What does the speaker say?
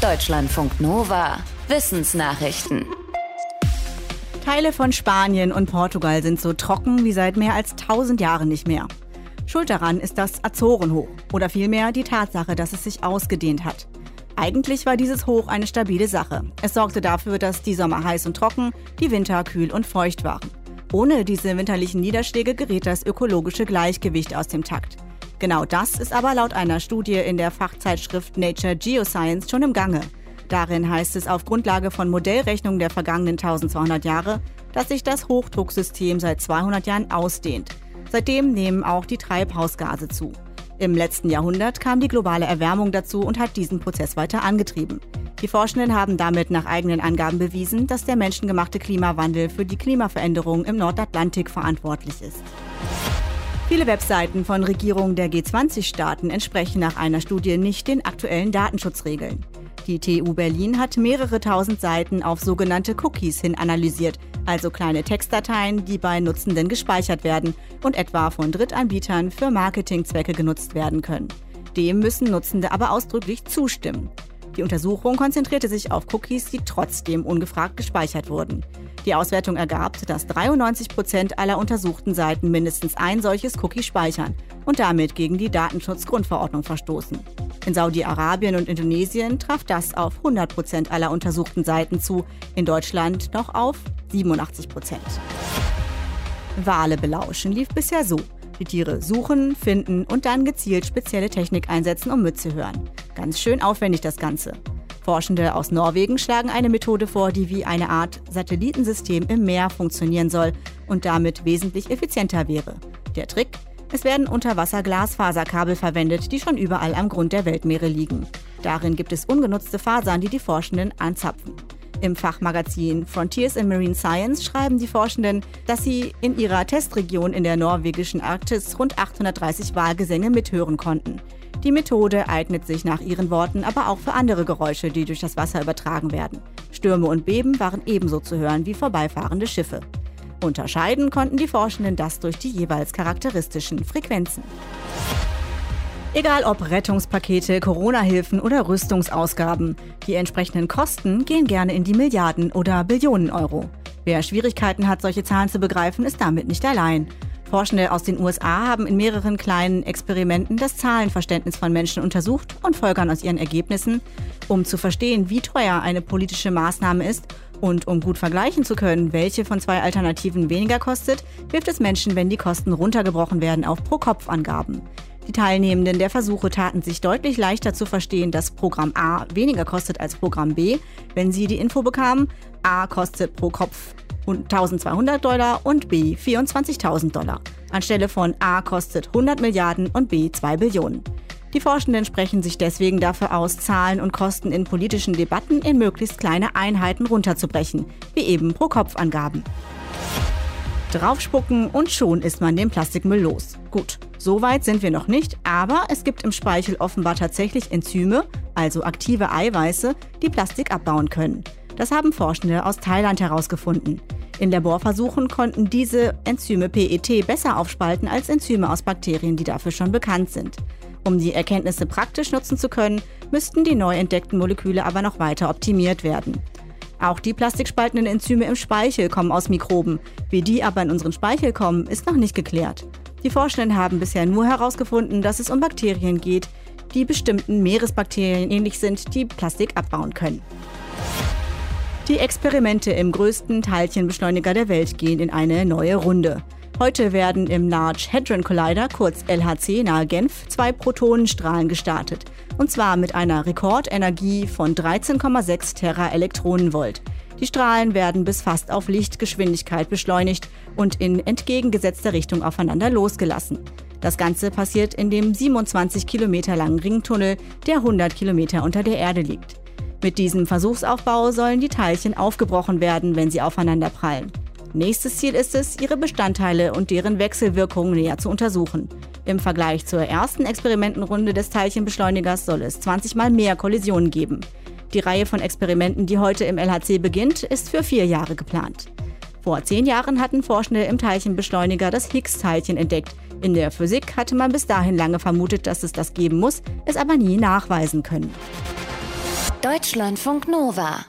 Deutschlandfunk Nova. Wissensnachrichten. Teile von Spanien und Portugal sind so trocken wie seit mehr als 1000 Jahren nicht mehr. Schuld daran ist das Azorenhoch oder vielmehr die Tatsache, dass es sich ausgedehnt hat. Eigentlich war dieses Hoch eine stabile Sache. Es sorgte dafür, dass die Sommer heiß und trocken, die Winter kühl und feucht waren. Ohne diese winterlichen Niederschläge gerät das ökologische Gleichgewicht aus dem Takt. Genau das ist aber laut einer Studie in der Fachzeitschrift Nature Geoscience schon im Gange. Darin heißt es auf Grundlage von Modellrechnungen der vergangenen 1200 Jahre, dass sich das Hochdrucksystem seit 200 Jahren ausdehnt. Seitdem nehmen auch die Treibhausgase zu. Im letzten Jahrhundert kam die globale Erwärmung dazu und hat diesen Prozess weiter angetrieben. Die Forschenden haben damit nach eigenen Angaben bewiesen, dass der menschengemachte Klimawandel für die Klimaveränderung im Nordatlantik verantwortlich ist. Viele Webseiten von Regierungen der G20-Staaten entsprechen nach einer Studie nicht den aktuellen Datenschutzregeln. Die TU Berlin hat mehrere tausend Seiten auf sogenannte Cookies hin analysiert, also kleine Textdateien, die bei Nutzenden gespeichert werden und etwa von Drittanbietern für Marketingzwecke genutzt werden können. Dem müssen Nutzende aber ausdrücklich zustimmen. Die Untersuchung konzentrierte sich auf Cookies, die trotzdem ungefragt gespeichert wurden. Die Auswertung ergab, dass 93 Prozent aller untersuchten Seiten mindestens ein solches Cookie speichern und damit gegen die Datenschutzgrundverordnung verstoßen. In Saudi-Arabien und Indonesien traf das auf 100 Prozent aller untersuchten Seiten zu, in Deutschland noch auf 87 Prozent. Wale belauschen lief bisher so. Die Tiere suchen, finden und dann gezielt spezielle Technik einsetzen, um mitzuhören. Ganz schön aufwendig das Ganze. Forschende aus Norwegen schlagen eine Methode vor, die wie eine Art Satellitensystem im Meer funktionieren soll und damit wesentlich effizienter wäre. Der Trick? Es werden Unterwasser-Glasfaserkabel verwendet, die schon überall am Grund der Weltmeere liegen. Darin gibt es ungenutzte Fasern, die die Forschenden anzapfen. Im Fachmagazin Frontiers in Marine Science schreiben die Forschenden, dass sie in ihrer Testregion in der norwegischen Arktis rund 830 Walgesänge mithören konnten. Die Methode eignet sich nach ihren Worten aber auch für andere Geräusche, die durch das Wasser übertragen werden. Stürme und Beben waren ebenso zu hören wie vorbeifahrende Schiffe. Unterscheiden konnten die Forschenden das durch die jeweils charakteristischen Frequenzen. Egal ob Rettungspakete, Corona-Hilfen oder Rüstungsausgaben, die entsprechenden Kosten gehen gerne in die Milliarden oder Billionen Euro. Wer Schwierigkeiten hat, solche Zahlen zu begreifen, ist damit nicht allein. Forschende aus den USA haben in mehreren kleinen Experimenten das Zahlenverständnis von Menschen untersucht und folgern aus ihren Ergebnissen, um zu verstehen, wie teuer eine politische Maßnahme ist und um gut vergleichen zu können, welche von zwei Alternativen weniger kostet, hilft es Menschen, wenn die Kosten runtergebrochen werden auf Pro-Kopf-Angaben. Die Teilnehmenden der Versuche taten sich deutlich leichter zu verstehen, dass Programm A weniger kostet als Programm B, wenn sie die Info bekamen, A kostet pro Kopf 1200 Dollar und B 24.000 Dollar. Anstelle von A kostet 100 Milliarden und B 2 Billionen. Die Forschenden sprechen sich deswegen dafür aus, Zahlen und Kosten in politischen Debatten in möglichst kleine Einheiten runterzubrechen, wie eben Pro-Kopf-Angaben. Draufspucken und schon ist man den Plastikmüll los. Gut, so weit sind wir noch nicht, aber es gibt im Speichel offenbar tatsächlich Enzyme, also aktive Eiweiße, die Plastik abbauen können. Das haben Forschende aus Thailand herausgefunden. In Laborversuchen konnten diese Enzyme PET besser aufspalten als Enzyme aus Bakterien, die dafür schon bekannt sind. Um die Erkenntnisse praktisch nutzen zu können, müssten die neu entdeckten Moleküle aber noch weiter optimiert werden. Auch die plastikspaltenden Enzyme im Speichel kommen aus Mikroben. Wie die aber in unseren Speichel kommen, ist noch nicht geklärt. Die Forschenden haben bisher nur herausgefunden, dass es um Bakterien geht, die bestimmten Meeresbakterien ähnlich sind, die Plastik abbauen können. Die Experimente im größten Teilchenbeschleuniger der Welt gehen in eine neue Runde. Heute werden im Large Hadron Collider, kurz LHC, nahe Genf, zwei Protonenstrahlen gestartet. Und zwar mit einer Rekordenergie von 13,6 Teraelektronenvolt. Die Strahlen werden bis fast auf Lichtgeschwindigkeit beschleunigt und in entgegengesetzter Richtung aufeinander losgelassen. Das Ganze passiert in dem 27 Kilometer langen Ringtunnel, der 100 Kilometer unter der Erde liegt. Mit diesem Versuchsaufbau sollen die Teilchen aufgebrochen werden, wenn sie aufeinander prallen. Nächstes Ziel ist es, ihre Bestandteile und deren Wechselwirkungen näher zu untersuchen. Im Vergleich zur ersten Experimentenrunde des Teilchenbeschleunigers soll es 20 mal mehr Kollisionen geben. Die Reihe von Experimenten, die heute im LHC beginnt, ist für vier Jahre geplant. Vor zehn Jahren hatten Forschende im Teilchenbeschleuniger das Higgs-Teilchen entdeckt. In der Physik hatte man bis dahin lange vermutet, dass es das geben muss, es aber nie nachweisen können. Deutschlandfunk Nova